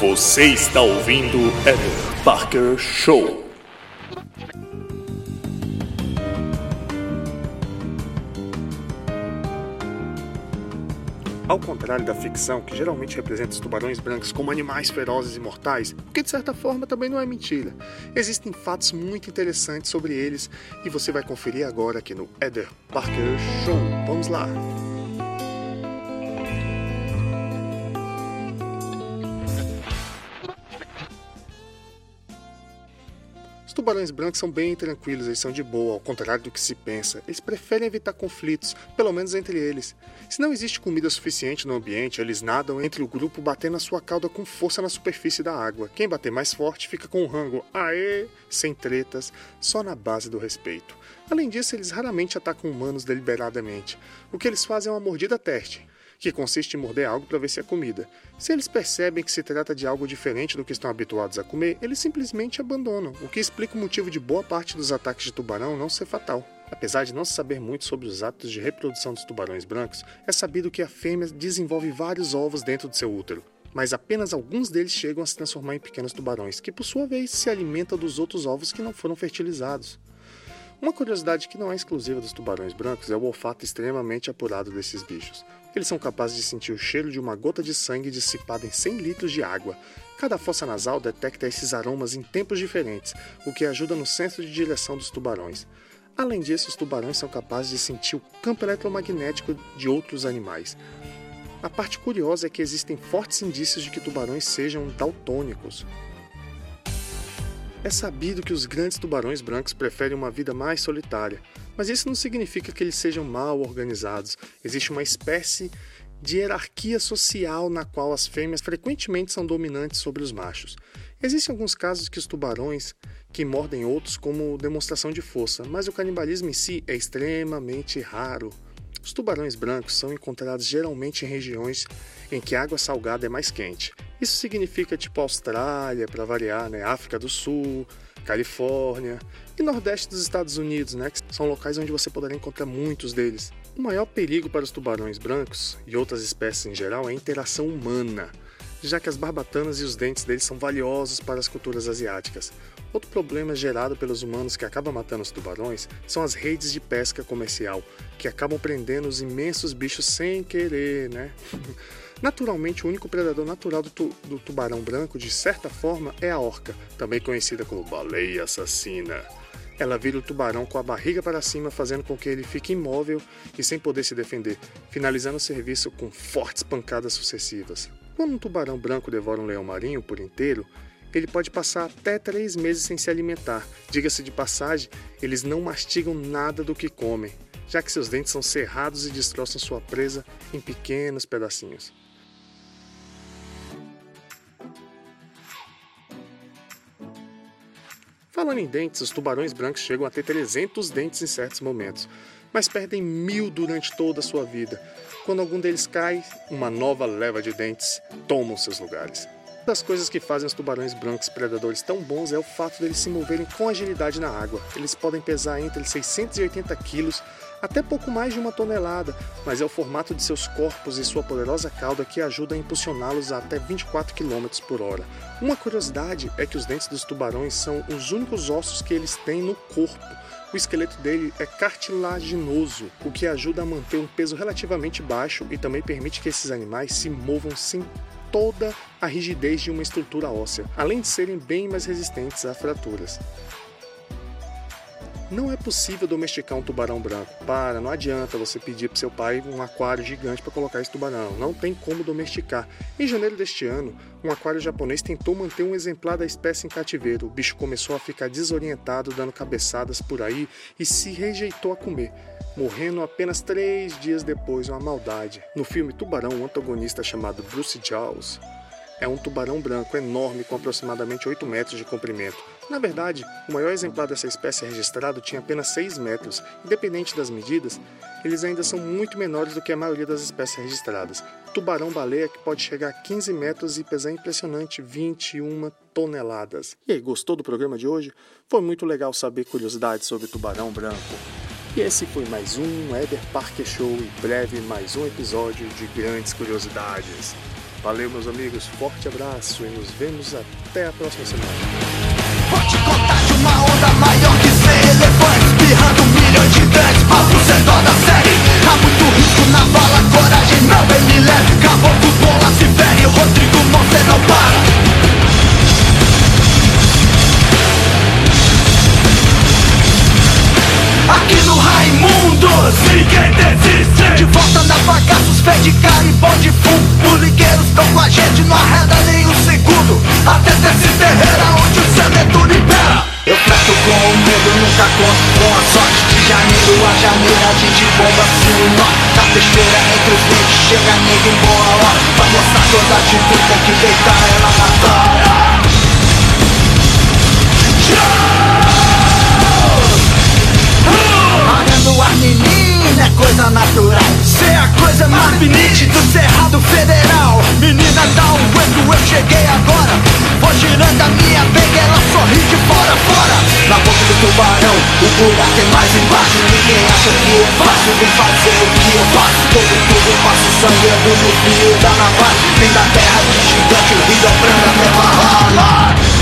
Você está ouvindo Eder Parker Show. Ao contrário da ficção, que geralmente representa os tubarões brancos como animais ferozes e mortais, o que de certa forma também não é mentira. Existem fatos muito interessantes sobre eles e você vai conferir agora aqui no Eder Parker Show. Vamos lá! Tubarões brancos são bem tranquilos, eles são de boa, ao contrário do que se pensa. Eles preferem evitar conflitos, pelo menos entre eles. Se não existe comida suficiente no ambiente, eles nadam entre o grupo batendo a sua cauda com força na superfície da água. Quem bater mais forte fica com o rango aê, sem tretas, só na base do respeito. Além disso, eles raramente atacam humanos deliberadamente. O que eles fazem é uma mordida teste que consiste em morder algo para ver se é comida. Se eles percebem que se trata de algo diferente do que estão habituados a comer, eles simplesmente abandonam, o que explica o motivo de boa parte dos ataques de tubarão não ser fatal. Apesar de não se saber muito sobre os hábitos de reprodução dos tubarões brancos, é sabido que a fêmea desenvolve vários ovos dentro do seu útero, mas apenas alguns deles chegam a se transformar em pequenos tubarões, que por sua vez se alimentam dos outros ovos que não foram fertilizados. Uma curiosidade que não é exclusiva dos tubarões brancos é o olfato extremamente apurado desses bichos. Eles são capazes de sentir o cheiro de uma gota de sangue dissipada em 100 litros de água. Cada fossa nasal detecta esses aromas em tempos diferentes, o que ajuda no senso de direção dos tubarões. Além disso, os tubarões são capazes de sentir o campo eletromagnético de outros animais. A parte curiosa é que existem fortes indícios de que tubarões sejam daltônicos. É sabido que os grandes tubarões brancos preferem uma vida mais solitária, mas isso não significa que eles sejam mal organizados. Existe uma espécie de hierarquia social na qual as fêmeas frequentemente são dominantes sobre os machos. Existem alguns casos que os tubarões que mordem outros como demonstração de força, mas o canibalismo em si é extremamente raro. Os tubarões brancos são encontrados geralmente em regiões em que a água salgada é mais quente. Isso significa tipo Austrália, para variar, né? África do Sul, Califórnia e Nordeste dos Estados Unidos, né, que são locais onde você poderá encontrar muitos deles. O maior perigo para os tubarões brancos e outras espécies em geral é a interação humana, já que as barbatanas e os dentes deles são valiosos para as culturas asiáticas. Outro problema gerado pelos humanos que acaba matando os tubarões são as redes de pesca comercial, que acabam prendendo os imensos bichos sem querer, né? Naturalmente, o único predador natural do, tu, do, tubarão branco, de certa forma, é a orca, também conhecida como baleia assassina. Ela vira o tubarão com a barriga para cima, fazendo com que ele fique imóvel e sem poder se defender, finalizando o serviço com fortes pancadas sucessivas. Quando um tubarão branco devora um leão marinho por inteiro, ele pode passar até três meses sem se alimentar. Diga-se de passagem, eles não mastigam nada do que comem, já que seus dentes são cerrados e destroçam sua presa em pequenos pedacinhos. Falando em dentes, os tubarões brancos chegam a ter 300 dentes em certos momentos, mas perdem mil durante toda a sua vida. Quando algum deles cai, uma nova leva de dentes toma seus lugares. Uma das coisas que fazem os tubarões brancos predadores tão bons é o fato deles se moverem com agilidade na água. Eles podem pesar entre 680 quilos até pouco mais de uma tonelada, mas é o formato de seus corpos e sua poderosa cauda que ajuda a impulsioná-los a até 24 km por hora. Uma curiosidade é que os dentes dos tubarões são os únicos ossos que eles têm no corpo. O esqueleto dele é cartilaginoso, o que ajuda a manter um peso relativamente baixo e também permite que esses animais se movam sem toda a rigidez de uma estrutura óssea, além de serem bem mais resistentes a fraturas. Não é possível domesticar um tubarão branco. Para, não adianta você pedir para seu pai um aquário gigante para colocar esse tubarão. Não tem como domesticar. Em janeiro deste ano, um aquário japonês tentou manter um exemplar da espécie em cativeiro. O bicho começou a ficar desorientado, dando cabeçadas por aí e se rejeitou a comer morrendo apenas três dias depois, uma maldade. No filme Tubarão, um antagonista chamado Bruce Jaws é um tubarão branco enorme com aproximadamente 8 metros de comprimento. Na verdade, o maior exemplar dessa espécie registrado tinha apenas 6 metros. Independente das medidas, eles ainda são muito menores do que a maioria das espécies registradas. Tubarão-baleia que pode chegar a 15 metros e pesar impressionante 21 toneladas. E aí, gostou do programa de hoje? Foi muito legal saber curiosidades sobre tubarão branco. E esse foi mais um Eder Parker Show e breve mais um episódio de Grandes Curiosidades. Valeu, meus amigos, forte abraço e nos vemos até a próxima semana. Vou te contar de uma onda maior que 100 elefantes Espirrando milhões de grandes papos é dó da série. Há muito risco na bala, coragem não vem me leve. Caboclo, bola, se fere, Rodrigo Monte não para. Aqui no Raimundos Ninguém desiste. De volta na bagaços, fé de cara e de fumo. Poligueiros estão com a gente, não arreda segundo Até desse terreira onde o cemento libera Eu fleto com o medo, nunca conto com a sorte De janeiro a janeiro a gente bomba assim o norte Na besteira entre os dentes, chega nego em boa hora Pra mostrar toda a atitude, tem que deitar ela na tora Arando a menina é coisa natural. é coisa mais bonita do Cerrado Federal. Menina dá um aguento, eu cheguei agora. Vou girando a minha pega, ela sorri de fora a fora. Na boca do tubarão, o buraco é mais embaixo. Ninguém acha que é fácil, vem fazer o que eu faço. Todo tudo passo sangrando no fio da navalha. Vem da terra de gigante, o rio branco até Valhalla!